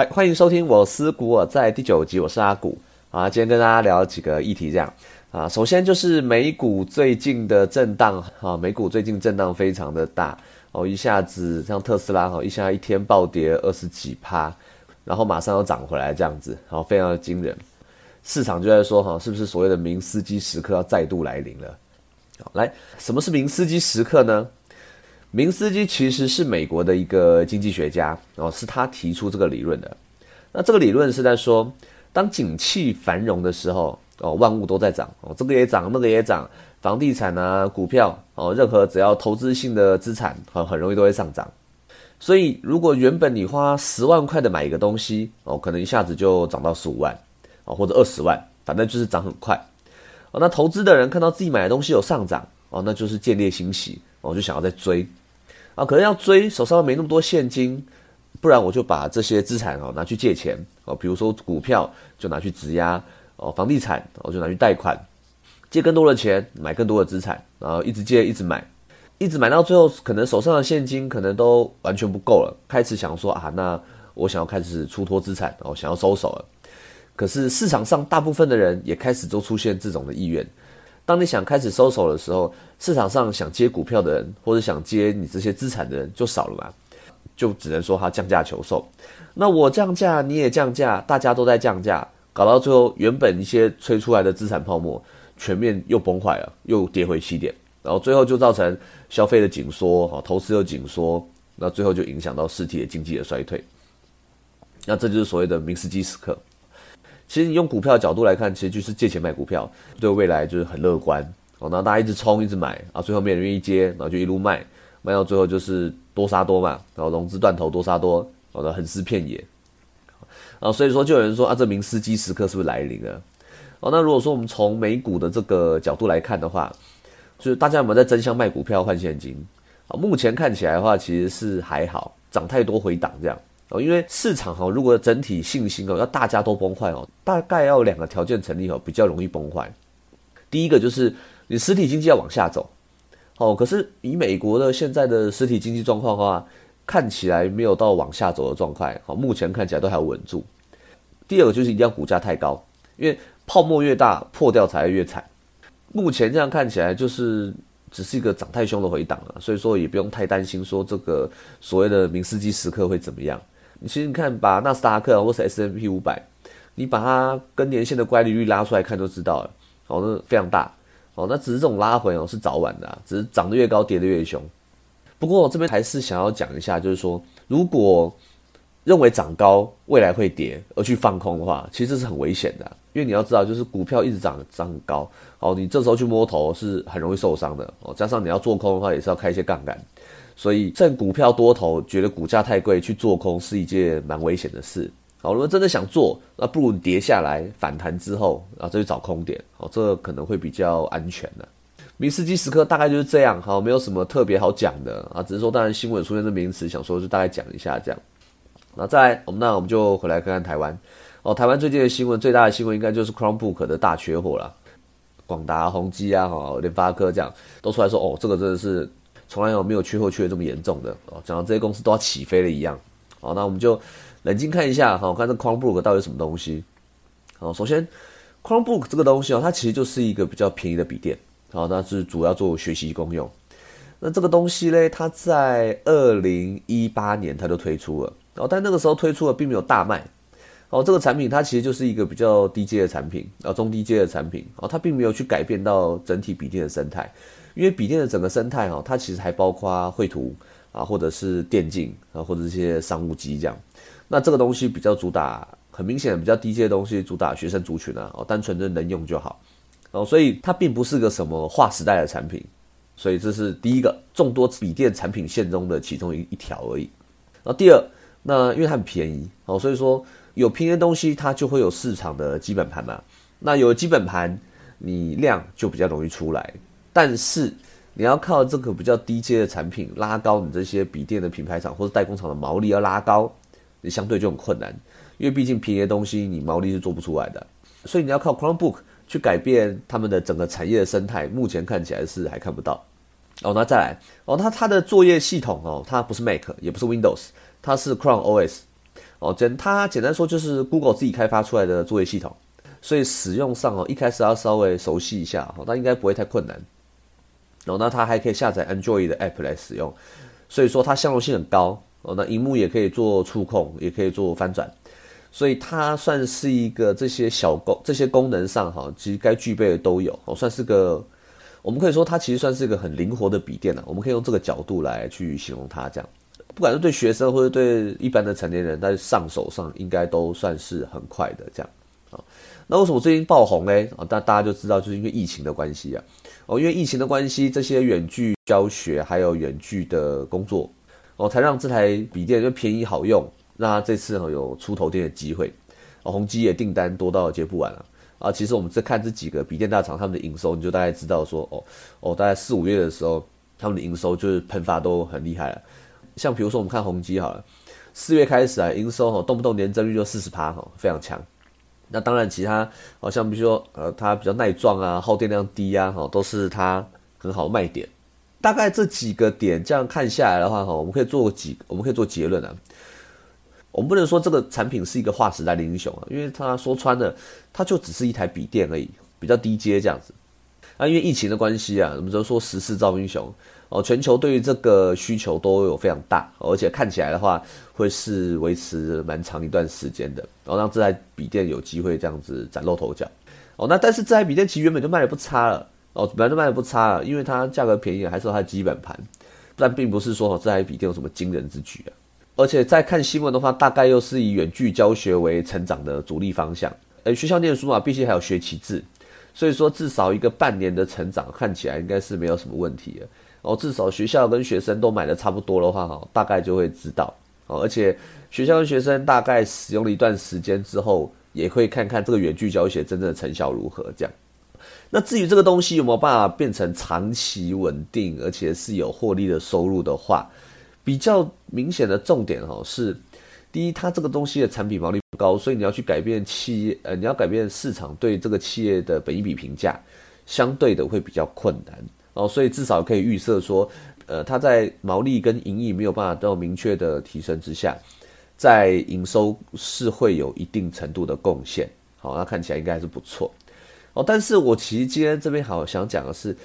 嗨，欢迎收听我思古我在第九集，我是阿古啊。今天跟大家聊几个议题，这样啊，首先就是美股最近的震荡啊，美股最近震荡非常的大哦，一下子像特斯拉哈，一下一天暴跌二十几趴，然后马上又涨回来这样子，好，非常的惊人。市场就在说哈，是不是所谓的明斯基时刻要再度来临了？好，来，什么是明斯基时刻呢？明斯基其实是美国的一个经济学家哦，是他提出这个理论的。那这个理论是在说，当景气繁荣的时候哦，万物都在涨哦，这个也涨，那个也涨，房地产啊、股票哦，任何只要投资性的资产很很容易都会上涨。所以，如果原本你花十万块的买一个东西哦，可能一下子就涨到十五万哦，或者二十万，反正就是涨很快哦。那投资的人看到自己买的东西有上涨哦，那就是见猎欣喜我，就想要再追。啊，可能要追，手上没那么多现金，不然我就把这些资产哦拿去借钱哦，比如说股票就拿去质押哦，房地产我就拿去贷款，借更多的钱买更多的资产，然后一直借一直买，一直买到最后，可能手上的现金可能都完全不够了，开始想说啊，那我想要开始出脱资产，哦，想要收手了。可是市场上大部分的人也开始都出现这种的意愿。当你想开始收手的时候，市场上想接股票的人或者想接你这些资产的人就少了嘛，就只能说他降价求售。那我降价，你也降价，大家都在降价，搞到最后，原本一些吹出来的资产泡沫全面又崩坏了，又跌回起点，然后最后就造成消费的紧缩，哈，投资又紧缩，那最后就影响到实体的经济的衰退。那这就是所谓的明斯基时刻。其实你用股票角度来看，其实就是借钱买股票，对未来就是很乐观哦。然后大家一直冲，一直买啊，最后没人愿意接，然后就一路卖，卖到最后就是多杀多嘛，然后融资断头多杀多，搞得横尸遍野。啊，所以说就有人说啊，这名司机时刻是不是来临了？哦，那如果说我们从美股的这个角度来看的话，就是大家有没有在争相卖股票换现金？啊，目前看起来的话，其实是还好，涨太多回档这样。哦，因为市场哈，如果整体信心哦要大家都崩坏哦，大概要两个条件成立哦，比较容易崩坏。第一个就是你实体经济要往下走，哦，可是以美国的现在的实体经济状况的话，看起来没有到往下走的状态，好，目前看起来都还稳住。第二个就是一定要股价太高，因为泡沫越大破掉才会越惨。目前这样看起来就是只是一个涨太凶的回档了，所以说也不用太担心说这个所谓的明斯基时刻会怎么样。你其实你看，把纳斯达克或是 S M P 五百，你把它跟年线的乖离率拉出来看就知道了，哦，那非常大，哦，那只是这种拉回哦是早晚的，只是涨得越高跌得越凶。不过我这边还是想要讲一下，就是说，如果认为涨高未来会跌而去放空的话，其实是很危险的，因为你要知道，就是股票一直涨涨很高，哦，你这时候去摸头是很容易受伤的，哦，加上你要做空的话，也是要开一些杠杆。所以趁股票多头觉得股价太贵去做空是一件蛮危险的事。好，如果真的想做，那不如你跌下来反弹之后，然后再去找空点。好，这可能会比较安全的。明斯基时刻大概就是这样。好，没有什么特别好讲的啊，只是说当然新闻出现这名词，想说就大概讲一下这样。那再来，我们那我们就回来看看台湾。哦，台湾最近的新闻最大的新闻应该就是 Chromebook 的大缺货了。广达、宏基啊，哈，联发科这样都出来说，哦，这个真的是。从来有没有缺货缺的这么严重的哦，讲到这些公司都要起飞了一样，好，那我们就冷静看一下哈，看这 Chromebook 到底什么东西。好，首先 Chromebook 这个东西哦，它其实就是一个比较便宜的笔电，好，那是主要做学习功用。那这个东西嘞，它在二零一八年它就推出了，哦，但那个时候推出了并没有大卖。哦，这个产品它其实就是一个比较低阶的产品，啊，中低阶的产品，哦，它并没有去改变到整体笔电的生态。因为笔电的整个生态哈，它其实还包括绘图啊，或者是电竞啊，或者一些商务机这样。那这个东西比较主打，很明显比较低阶的东西，主打学生族群啊，哦，单纯的能用就好。哦，所以它并不是个什么划时代的产品。所以这是第一个众多笔电产品线中的其中一一条而已。然后第二，那因为它很便宜哦，所以说有便宜的东西，它就会有市场的基本盘嘛。那有基本盘，你量就比较容易出来。但是你要靠这个比较低阶的产品拉高你这些笔电的品牌厂或者代工厂的毛利要拉高，你相对就很困难，因为毕竟便宜的东西你毛利是做不出来的，所以你要靠 Chromebook 去改变他们的整个产业的生态，目前看起来是还看不到。哦，那再来哦，它它的作业系统哦，它不是 Mac 也不是 Windows，它是 Chrome OS。哦，简它简单说就是 Google 自己开发出来的作业系统，所以使用上哦一开始要稍微熟悉一下哦，那应该不会太困难。然后那它还可以下载 Android 的 App 来使用，所以说它相容性很高哦。那荧幕也可以做触控，也可以做翻转，所以它算是一个这些小功这些功能上哈，其实该具备的都有哦，算是个我们可以说它其实算是一个很灵活的笔电了。我们可以用这个角度来去形容它这样。不管是对学生或者对一般的成年人，在上手上应该都算是很快的这样啊。那为什么最近爆红嘞？啊，大大家就知道，就是因为疫情的关系啊。哦，因为疫情的关系，这些远距教学还有远距的工作，哦，才让这台笔电就便宜好用。那这次哦有出头天的机会，哦，宏基也订单多到接不完了啊。其实我们在看这几个笔电大厂他们的营收，你就大概知道说，哦哦，大概四五月的时候，他们的营收就是喷发都很厉害了。像比如说我们看宏基好了，四月开始啊，营收哈动不动年增率就四十趴哈，非常强。那当然其他好像比如说呃它比较耐撞啊，耗电量低啊，哈都是它很好的卖点。大概这几个点这样看下来的话哈，我们可以做几我们可以做结论啊。我们不能说这个产品是一个划时代的英雄啊，因为他说穿了，它就只是一台笔电而已，比较低阶这样子。那因为疫情的关系啊，我们就说时势造英雄。哦，全球对于这个需求都有非常大，而且看起来的话会是维持蛮长一段时间的，然后让这台笔电有机会这样子崭露头角。哦，那但是这台笔电其实原本就卖的不差了，哦，本来就卖的不差了，因为它价格便宜，还是它的基本盘，但并不是说这台笔电有什么惊人之举啊。而且在看新闻的话，大概又是以远距教学为成长的主力方向。诶，学校念书嘛，毕竟还有学期制，所以说至少一个半年的成长，看起来应该是没有什么问题的。哦，至少学校跟学生都买的差不多的话，哈，大概就会知道哦。而且学校跟学生大概使用了一段时间之后，也会看看这个远距教学真正的成效如何。这样，那至于这个东西有没有办法变成长期稳定，而且是有获利的收入的话，比较明显的重点哈是，第一，它这个东西的产品毛利不高，所以你要去改变企业，呃，你要改变市场对这个企业的本一比评价，相对的会比较困难。哦，所以至少可以预测说，呃，它在毛利跟盈利没有办法到明确的提升之下，在营收是会有一定程度的贡献。好，那看起来应该还是不错。哦，但是我其实今天这边好想讲的是，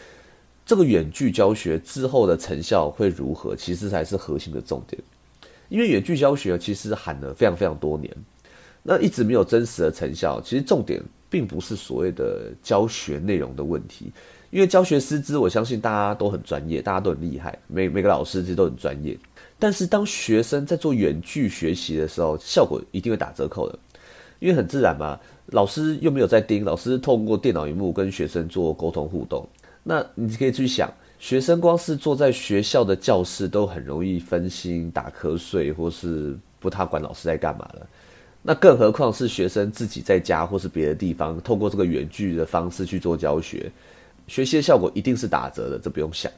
这个远距教学之后的成效会如何，其实才是核心的重点。因为远距教学其实喊了非常非常多年，那一直没有真实的成效。其实重点并不是所谓的教学内容的问题。因为教学师资，我相信大家都很专业，大家都很厉害，每每个老师其实都很专业。但是当学生在做远距学习的时候，效果一定会打折扣的，因为很自然嘛，老师又没有在盯，老师透过电脑荧幕跟学生做沟通互动。那你可以去想，学生光是坐在学校的教室都很容易分心、打瞌睡，或是不太管老师在干嘛了。那更何况是学生自己在家或是别的地方，透过这个远距的方式去做教学。学习的效果一定是打折的，这不用想。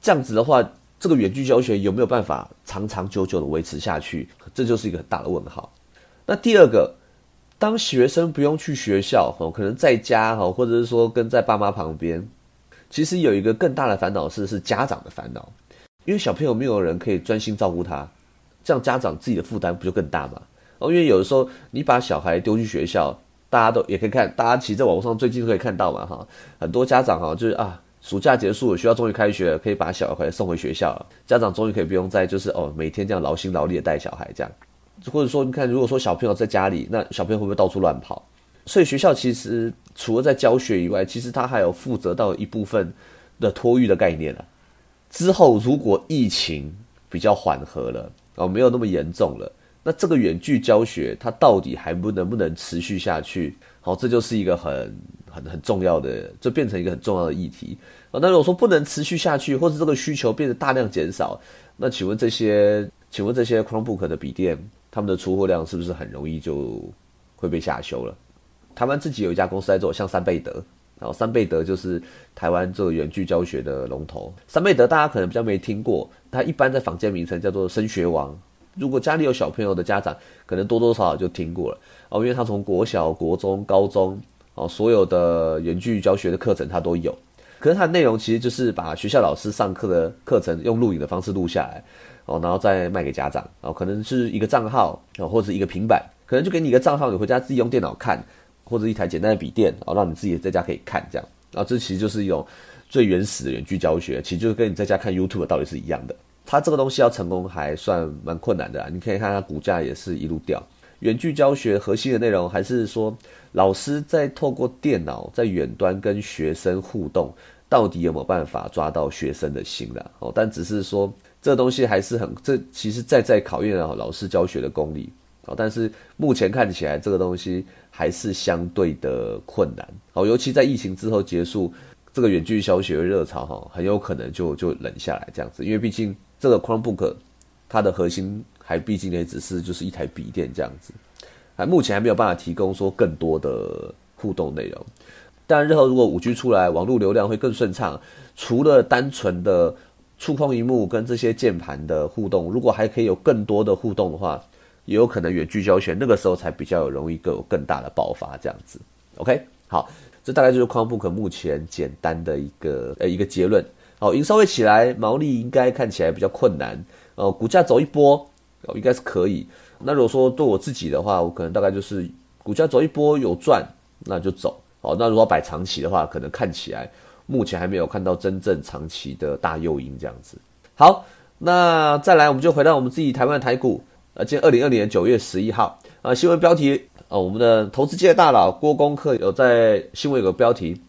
这样子的话，这个远距教学有没有办法长长久久的维持下去？这就是一个很大的问号。那第二个，当学生不用去学校，哦，可能在家，哈，或者是说跟在爸妈旁边，其实有一个更大的烦恼是，是家长的烦恼，因为小朋友没有人可以专心照顾他，这样家长自己的负担不就更大吗？哦，因为有的时候你把小孩丢去学校。大家都也可以看，大家其实在网络上最近都可以看到嘛，哈，很多家长哈，就是啊，暑假结束，学校终于开学，可以把小孩送回学校了，家长终于可以不用再就是哦，每天这样劳心劳力的带小孩这样，或者说你看，如果说小朋友在家里，那小朋友会不会到处乱跑？所以学校其实除了在教学以外，其实他还有负责到一部分的托育的概念了。之后如果疫情比较缓和了，哦，没有那么严重了。那这个远距教学，它到底还不能不能持续下去？好，这就是一个很很很重要的，就变成一个很重要的议题啊。那如果说不能持续下去，或者这个需求变得大量减少，那请问这些，请问这些 Chromebook 的笔电，他们的出货量是不是很容易就会被下修了？台湾自己有一家公司在做，像三倍德，然后三倍德就是台湾做远距教学的龙头。三倍德大家可能比较没听过，它一般在坊间名称叫做升学王。如果家里有小朋友的家长，可能多多少少就听过了哦，因为他从国小、国中、高中哦，所有的远距教学的课程他都有。可是它的内容其实就是把学校老师上课的课程用录影的方式录下来，哦，然后再卖给家长哦，可能是一个账号哦，或者一个平板，可能就给你一个账号，你回家自己用电脑看，或者一台简单的笔电哦，让你自己在家可以看这样。然后这其实就是一种最原始的远距教学，其实就是跟你在家看 YouTube 的道理是一样的。它这个东西要成功还算蛮困难的，你可以看它股价也是一路掉。远距教学核心的内容还是说，老师在透过电脑在远端跟学生互动，到底有没有办法抓到学生的心了？哦，但只是说这东西还是很，这其实在在考验啊老师教学的功力啊。但是目前看起来这个东西还是相对的困难哦，尤其在疫情之后结束，这个远距教学热潮哈，很有可能就就冷下来这样子，因为毕竟这个 Chromebook 它的核心。还毕竟也只是就是一台笔电这样子，还目前还没有办法提供说更多的互动内容。但日后如果五 G 出来，网络流量会更顺畅，除了单纯的触控荧幕跟这些键盘的互动，如果还可以有更多的互动的话，也有可能远距教学那个时候才比较有容易更有更大的爆发这样子。OK，好，这大概就是 Chromebook 目前简单的一个呃一个结论。好，营收会起来，毛利应该看起来比较困难。呃，股价走一波。哦，应该是可以。那如果说对我自己的话，我可能大概就是股价走一波有赚，那就走。哦，那如果摆长期的话，可能看起来目前还没有看到真正长期的大诱因这样子。好，那再来我们就回到我们自己台湾的台股。呃，今天二零二零年九月十一号啊，新闻标题啊，我们的投资界大佬郭功课有在新闻有个标题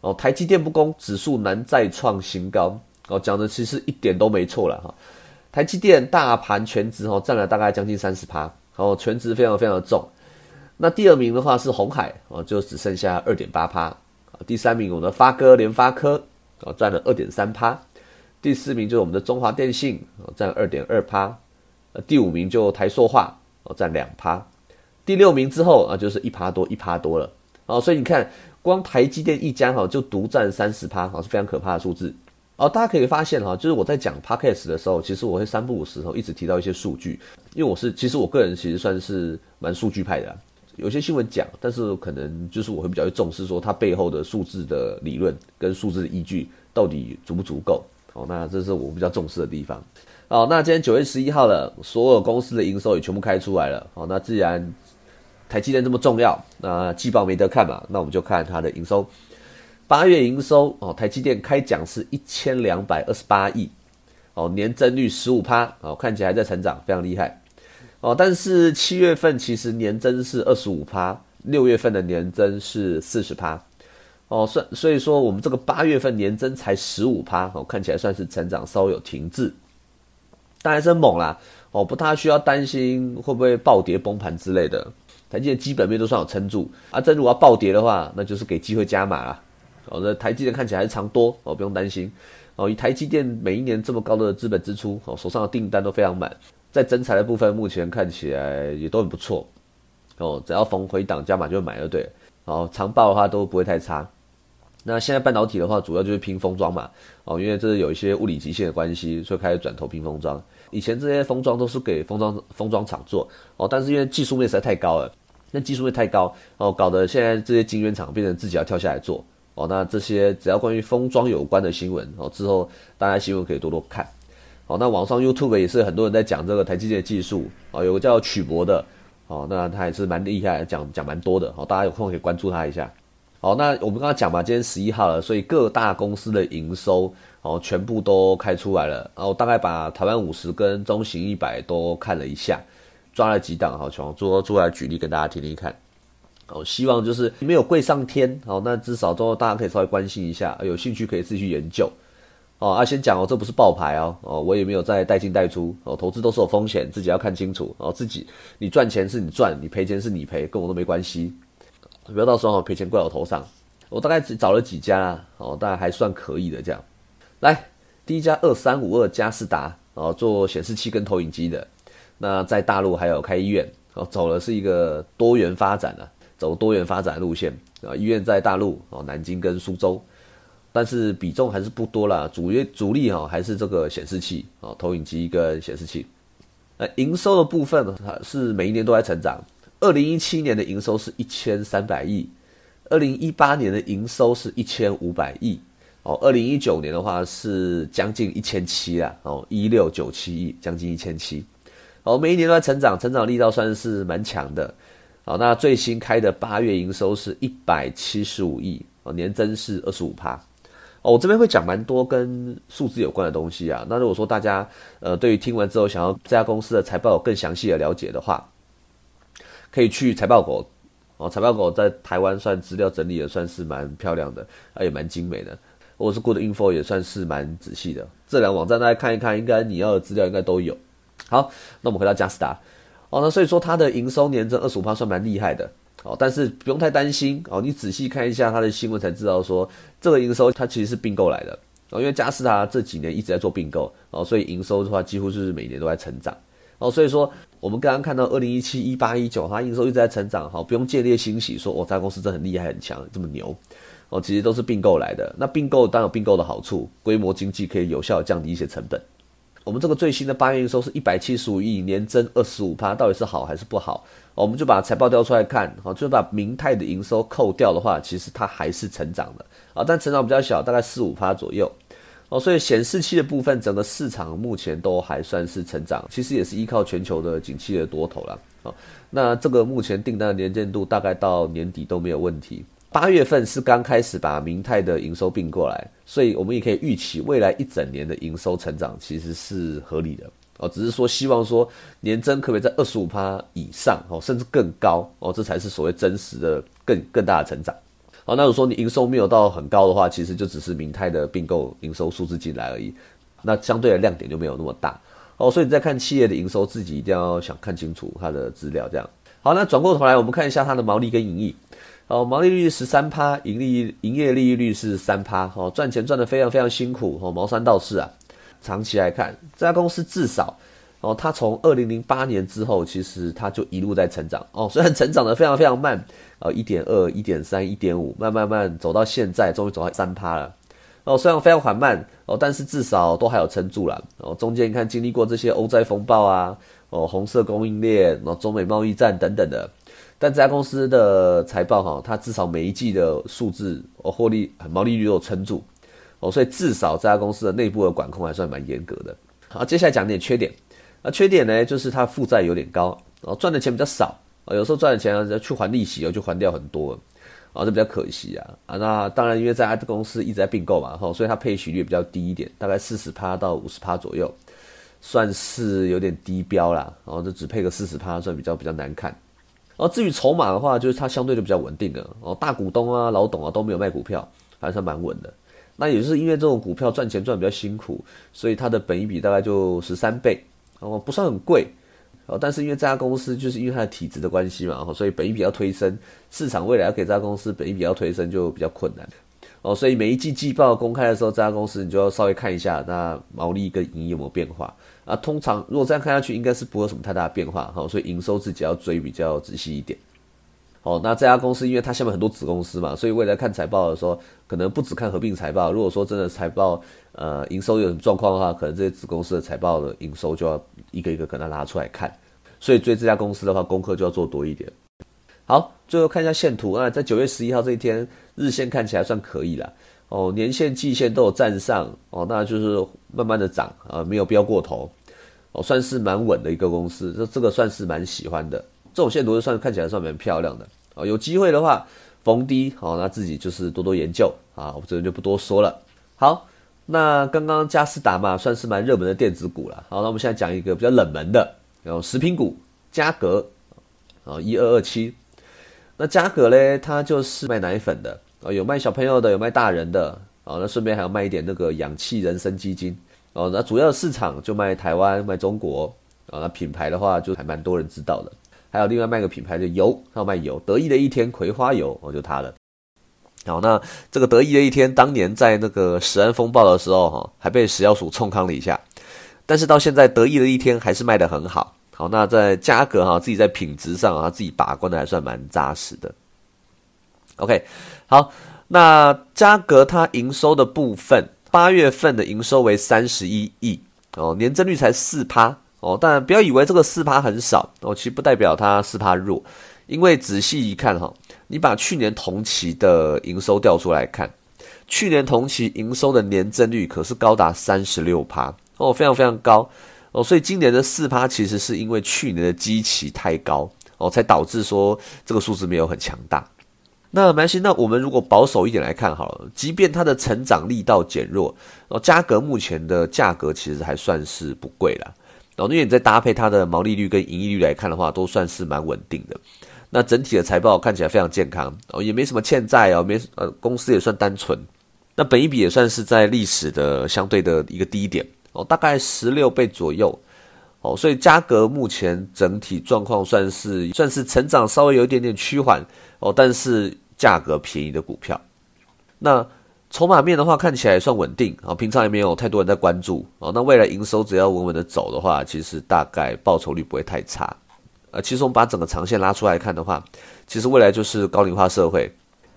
哦，台积电不攻，指数难再创新高。哦，讲的其实一点都没错了哈。台积电大盘全值哦，占了大概将近三十趴，哦，全值非常非常的重。那第二名的话是红海哦，就只剩下二点八趴。第三名我们的发哥联发科哦，占了二点三趴。第四名就是我们的中华电信哦，占二点二趴。第五名就台塑化哦，占两趴。第六名之后啊，就是一趴多一趴多了。哦，所以你看，光台积电一家哈，就独占三十趴，哈，是非常可怕的数字。哦，大家可以发现哈，就是我在讲 podcast 的时候，其实我会三不五时候一直提到一些数据，因为我是其实我个人其实算是蛮数据派的，有些新闻讲，但是可能就是我会比较重视说它背后的数字的理论跟数字的依据到底足不足够。哦，那这是我比较重视的地方。哦，那今天九月十一号了，所有公司的营收也全部开出来了。哦，那既然台积电这么重要，那季报没得看嘛，那我们就看它的营收。八月营收哦，台积电开奖是一千两百二十八亿，哦，年增率十五趴，哦，看起来还在成长，非常厉害，哦，但是七月份其实年增是二十五趴，六月份的年增是四十趴，哦，所所以说我们这个八月份年增才十五趴，哦，看起来算是成长稍有停滞，但还是猛啦，哦，不太需要担心会不会暴跌崩盘之类的，台积电基本面都算有撑住，啊，真如果要暴跌的话，那就是给机会加码了。哦，那台积电看起来还是长多哦，不用担心哦。以台积电每一年这么高的资本支出哦，手上的订单都非常满，在增材的部分目前看起来也都很不错哦。只要逢回档加码就买就对。哦，长报的话都不会太差。那现在半导体的话，主要就是拼封装嘛哦，因为这有一些物理极限的关系，所以开始转投拼封装。以前这些封装都是给封装封装厂做哦，但是因为技术面实在太高了，那技术会太高哦，搞得现在这些晶圆厂变成自己要跳下来做。哦，那这些只要关于封装有关的新闻，哦，之后大家新闻可以多多看。哦，那网上 YouTube 也是很多人在讲这个台积电技术，哦，有个叫曲博的，哦，那他也是蛮厉害，讲讲蛮多的，哦，大家有空可以关注他一下。好，那我们刚刚讲嘛，今天十一号了，所以各大公司的营收，哦，全部都开出来了，然后大概把台湾五十跟中型一百都看了一下，抓了几档，好，从做做来举例跟大家听听看。哦，希望就是没有贵上天，哦，那至少都大家可以稍微关心一下，有兴趣可以自己去研究。哦，啊，先讲哦，这不是爆牌哦，哦，我也没有在带进带出，哦，投资都是有风险，自己要看清楚，哦，自己你赚钱是你赚，你赔钱是你赔，跟我都没关系，不要到时候赔钱怪我头上。我大概只找了几家，哦，大概还算可以的这样。来，第一家二三五二嘉士达，哦，做显示器跟投影机的，那在大陆还有开医院，哦，走的是一个多元发展的。走多元发展路线啊，医院在大陆哦，南京跟苏州，但是比重还是不多啦，主业主力哈还是这个显示器啊，投影机跟显示器。呃，营收的部分呢，是每一年都在成长。二零一七年的营收是一千三百亿，二零一八年的营收是一千五百亿，哦，二零一九年的话是将近一千七啦，哦，一六九七亿，将近一千七。哦，每一年都在成长，成长力道算是蛮强的。好，那最新开的八月营收是一百七十五亿，哦，年增是二十五趴。哦，我这边会讲蛮多跟数字有关的东西啊。那如果说大家呃对于听完之后想要这家公司的财报有更详细的了解的话，可以去财报狗。哦，财报狗在台湾算资料整理的算是蛮漂亮的，啊也蛮精美的。或者是 Good Info 也算是蛮仔细的。这两个网站大家看一看，应该你要的资料应该都有。好，那我们回到嘉斯达。哦，那所以说它的营收年增二十五算蛮厉害的。哦，但是不用太担心。哦，你仔细看一下它的新闻才知道说，这个营收它其实是并购来的。哦，因为嘉士达这几年一直在做并购，哦，所以营收的话几乎就是每年都在成长。哦，所以说我们刚刚看到二零一七、一八、一九，它营收一直在成长。好，不用建立欣喜，说我这家公司真的很厉害、很强，这么牛。哦，其实都是并购来的。那并购当然有并购的好处，规模经济可以有效降低一些成本。我们这个最新的八月营收是一百七十五亿，年增二十五趴，到底是好还是不好？我们就把财报调出来看，好，就把明泰的营收扣掉的话，其实它还是成长的啊，但成长比较小，大概四五趴左右。哦，所以显示器的部分，整个市场目前都还算是成长，其实也是依靠全球的景气的多头了。哦，那这个目前订单的年见度大概到年底都没有问题。八月份是刚开始把明泰的营收并过来，所以我们也可以预期未来一整年的营收成长其实是合理的哦。只是说希望说年增可不可以在二十五趴以上哦，甚至更高哦，这才是所谓真实的更更大的成长。好，那如果说你营收没有到很高的话，其实就只是明泰的并购营收数字进来而已，那相对的亮点就没有那么大哦。所以你在看企业的营收，自己一定要想看清楚它的资料。这样好，那转过头来我们看一下它的毛利跟盈利。哦，毛利率十三趴，盈利营业利率是三趴，哦，赚钱赚得非常非常辛苦，哦，毛三到四啊。长期来看，这家公司至少，哦，它从二零零八年之后，其实它就一路在成长，哦，虽然成长的非常非常慢，呃，一点二、一点三、一点五，慢慢慢走到现在，终于走到三趴了，哦，虽然非常缓慢，哦，但是至少都还有撑住了，哦，中间你看经历过这些欧债风暴啊，哦，红色供应链，哦，中美贸易战等等的。但这家公司的财报哈，它至少每一季的数字哦，获利毛利率都有撑住哦，所以至少这家公司的内部的管控还算蛮严格的。好，接下来讲点缺点。那缺点呢，就是它负债有点高，哦，赚的钱比较少啊，有时候赚的钱要去还利息哦，就还掉很多，啊，这比较可惜啊啊。那当然，因为在这家公司一直在并购嘛，哈，所以它配息率比较低一点，大概四十趴到五十趴左右，算是有点低标啦。然后就只配个四十趴，算比较比较难看。而至于筹码的话，就是它相对就比较稳定的哦，大股东啊、老董啊都没有卖股票，还算蛮稳的。那也就是因为这种股票赚钱赚比较辛苦，所以它的本益比大概就十三倍哦，不算很贵哦。但是因为这家公司就是因为它的体质的关系嘛，哦所以本益比要推升，市场未来要给这家公司本益比要推升就比较困难哦。所以每一季季报公开的时候，这家公司你就要稍微看一下那毛利跟盈利有没有变化。啊，通常如果这样看下去，应该是不会有什么太大的变化，哈，所以营收自己要追比较仔细一点。好，那这家公司因为它下面很多子公司嘛，所以未来看财报的时候，可能不只看合并财报。如果说真的财报，呃，营收有什么状况的话，可能这些子公司的财报的营收就要一个一个跟它拉出来看。所以追这家公司的话，功课就要做多一点。好，最后看一下线图啊，在九月十一号这一天，日线看起来算可以了。哦，年线、季线都有站上，哦，那就是慢慢的涨啊，没有飙过头。哦，算是蛮稳的一个公司，这这个算是蛮喜欢的。这种线图就算看起来算蛮漂亮的。哦，有机会的话逢低，好，那自己就是多多研究啊。我这边就不多说了。好，那刚刚嘉士达嘛，算是蛮热门的电子股了。好，那我们现在讲一个比较冷门的，然后食品股嘉格，啊，一二二七。那嘉格嘞，它就是卖奶粉的，啊，有卖小朋友的，有卖大人的，啊，那顺便还要卖一点那个氧气人参基金。哦，那主要市场就卖台湾、卖中国啊。那品牌的话，就还蛮多人知道的。还有另外卖个品牌的油，要卖油，得意的一天葵花油，哦，就它了。好，那这个得意的一天，当年在那个食安风暴的时候，哈，还被食药署冲康了一下。但是到现在，得意的一天还是卖得很好。好，那在价格哈，自己在品质上啊，自己把关的还算蛮扎实的。OK，好，那嘉格它营收的部分。八月份的营收为三十一亿哦，年增率才四趴哦，但不要以为这个四趴很少哦，其实不代表它四趴弱，因为仔细一看哈，你把去年同期的营收调出来看，去年同期营收的年增率可是高达三十六趴哦，非常非常高哦，所以今年的四趴其实是因为去年的基期太高哦，才导致说这个数字没有很强大。那没关系，那我们如果保守一点来看好了，即便它的成长力道减弱，哦，价格目前的价格其实还算是不贵了，哦，因为你再搭配它的毛利率跟盈利率来看的话，都算是蛮稳定的。那整体的财报看起来非常健康哦，也没什么欠债哦，没呃公司也算单纯。那本一比也算是在历史的相对的一个低点哦，大概十六倍左右哦，所以价格目前整体状况算是算是成长稍微有一点点趋缓哦，但是价格便宜的股票。那筹码面的话看起来算稳定啊，平常也没有太多人在关注哦。那未来营收只要稳稳的走的话，其实大概报酬率不会太差。呃，其实我们把整个长线拉出来看的话，其实未来就是高龄化社会。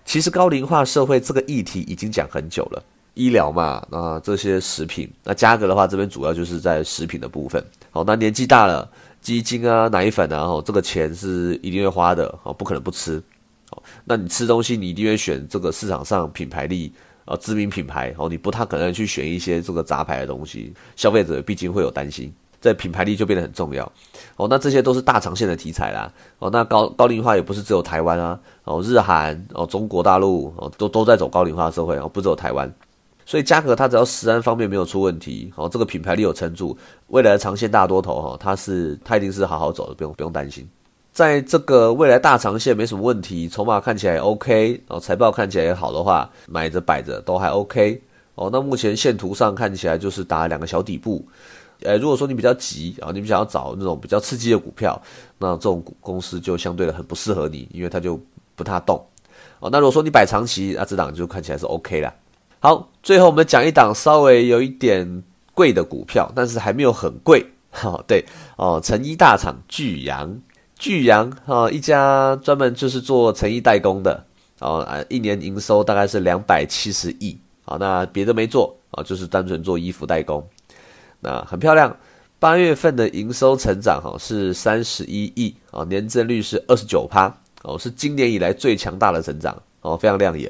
其实高龄化社会这个议题已经讲很久了，医疗嘛，那这些食品，那价格的话，这边主要就是在食品的部分。好，那年纪大了，鸡精啊、奶粉啊，哦，这个钱是一定会花的，哦，不可能不吃。哦，那你吃东西，你一定会选这个市场上品牌力啊、知名品牌。哦，你不太可能去选一些这个杂牌的东西，消费者毕竟会有担心。在品牌力就变得很重要哦，那这些都是大长线的题材啦哦，那高高龄化也不是只有台湾啊哦，日韩哦，中国大陆哦，都都在走高龄化社会哦，不只有台湾，所以嘉格它只要食安方面没有出问题哦，这个品牌力有撑住，未来的长线大多头哈，它是它一定是好好走的，不用不用担心，在这个未来大长线没什么问题，筹码看起来 OK 哦，财报看起来也好的话，买着摆着都还 OK 哦，那目前线图上看起来就是打两个小底部。呃，如果说你比较急啊，你们想要找那种比较刺激的股票，那这种公司就相对的很不适合你，因为它就不太动哦。那如果说你摆长期，那这档就看起来是 OK 啦。好，最后我们讲一档稍微有一点贵的股票，但是还没有很贵。哈，对哦，成衣大厂巨阳，巨阳啊，一家专门就是做成衣代工的哦，啊，一年营收大概是两百七十亿啊，那别的没做啊，就是单纯做衣服代工。那很漂亮，八月份的营收成长哈是三十一亿啊，年增率是二十九趴哦，是今年以来最强大的成长哦，非常亮眼。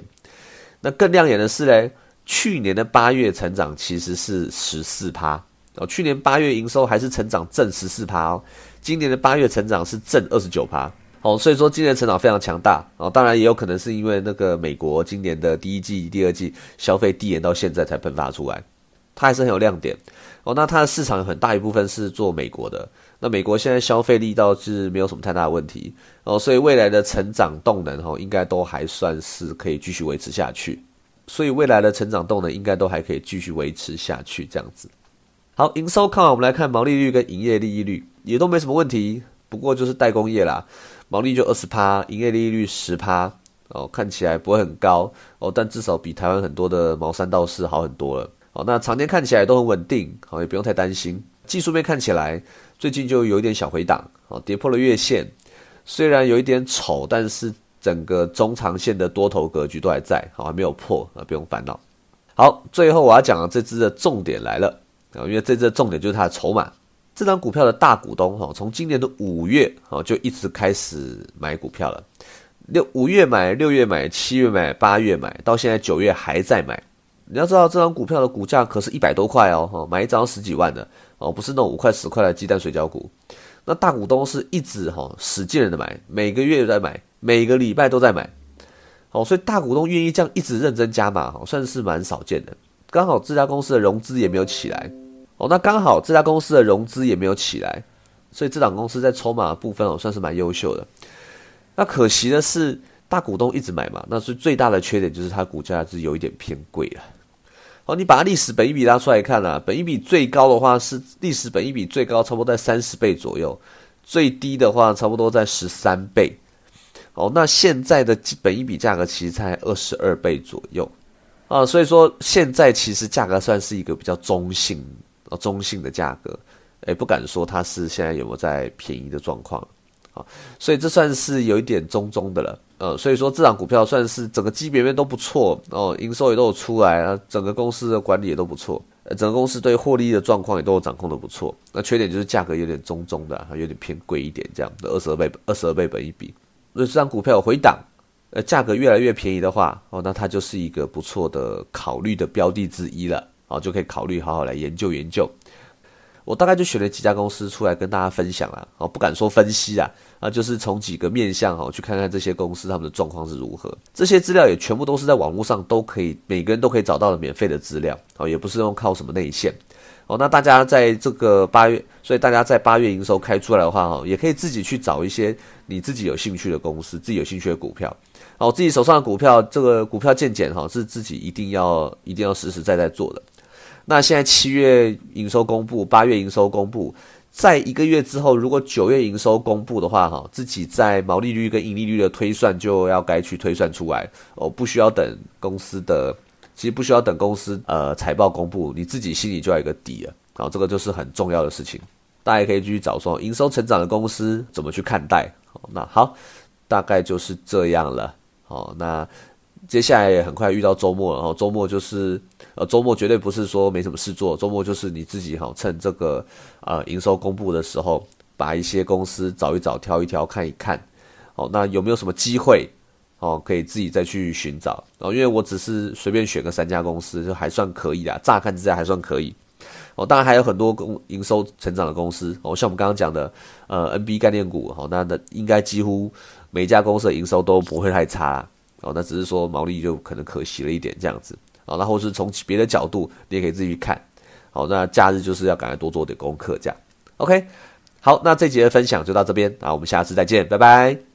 那更亮眼的是嘞，去年的八月成长其实是十四趴哦，去年八月营收还是成长正十四趴哦，今年的八月成长是正二十九趴哦，所以说今年成长非常强大哦，当然也有可能是因为那个美国今年的第一季、第二季消费递延到现在才喷发出来。它还是很有亮点哦。那它的市场很大一部分是做美国的，那美国现在消费力倒是没有什么太大的问题哦，所以未来的成长动能哈，应该都还算是可以继续维持下去。所以未来的成长动能应该都还可以继续维持下去，这样子。好，营收看完，我们来看毛利率跟营业利率也都没什么问题，不过就是代工业啦，毛利就二十趴，营业利率十趴哦，看起来不会很高哦，但至少比台湾很多的毛三到四好很多了。哦，那长天看起来都很稳定，好，也不用太担心。技术面看起来最近就有一点小回档，好，跌破了月线，虽然有一点丑，但是整个中长线的多头格局都还在，好，还没有破，啊，不用烦恼。好，最后我要讲的这支的重点来了，啊，因为这支的重点就是它的筹码。这张股票的大股东，哈，从今年的五月，啊，就一直开始买股票了，六五月买，六月买，七月买，八月买，到现在九月还在买。你要知道，这张股票的股价可是一百多块哦，哈，买一张十几万的哦，不是那种五块十块的鸡蛋水饺股。那大股东是一直哈使劲的买，每个月都在买，每个礼拜都在买，哦，所以大股东愿意这样一直认真加码，哈，算是蛮少见的。刚好这家公司的融资也没有起来，哦，那刚好这家公司的融资也没有起来，所以这档公司在筹码部分哦算是蛮优秀的。那可惜的是。大股东一直买嘛，那是最大的缺点就是它股价是有一点偏贵了。好，你把它历史本一比拉出来看啊，本一比最高的话是历史本一比最高，差不多在三十倍左右；最低的话差不多在十三倍。哦，那现在的基本一比价格其实才二十二倍左右啊，所以说现在其实价格算是一个比较中性、中性的价格，诶，不敢说它是现在有没有在便宜的状况。啊，所以这算是有一点中中的了，呃，所以说这档股票算是整个基本面都不错哦，营收也都有出来啊，整个公司的管理也都不错，整个公司对获利的状况也都有掌控的不错。那缺点就是价格有点中中的，有点偏贵一点，这样的二十二倍二十二倍本一比。如果这张股票有回档，呃价格越来越便宜的话，哦，那它就是一个不错的考虑的标的之一了，哦，就可以考虑好好来研究研究。我大概就选了几家公司出来跟大家分享了，哦，不敢说分析啊，啊，就是从几个面向哦去看看这些公司他们的状况是如何。这些资料也全部都是在网络上都可以，每个人都可以找到的免费的资料，哦，也不是用靠什么内线。哦，那大家在这个八月，所以大家在八月营收开出来的话，哈，也可以自己去找一些你自己有兴趣的公司，自己有兴趣的股票。哦，自己手上的股票，这个股票见减哈，是自己一定要一定要实实在在做的。那现在七月营收公布，八月营收公布，在一个月之后，如果九月营收公布的话，哈，自己在毛利率跟盈利率的推算就要该去推算出来。哦，不需要等公司的。其实不需要等公司呃财报公布，你自己心里就要有个底了。好，这个就是很重要的事情。大家可以继续找说营收成长的公司怎么去看待。那好，大概就是这样了。好，那接下来也很快遇到周末了。哦周末就是呃周末绝对不是说没什么事做，周末就是你自己哈趁这个呃营收公布的时候，把一些公司找一找、挑一挑、看一看。好，那有没有什么机会？哦，可以自己再去寻找哦，因为我只是随便选个三家公司，就还算可以啦。乍看之下还算可以哦，当然还有很多公营收成长的公司哦，像我们刚刚讲的呃 NB 概念股哦，那那应该几乎每家公司的营收都不会太差哦，那只是说毛利就可能可惜了一点这样子哦，那或是从别的角度你也可以自己去看好，那假日就是要赶快多做点功课这样。OK，好，那这节的分享就到这边啊，我们下次再见，拜拜。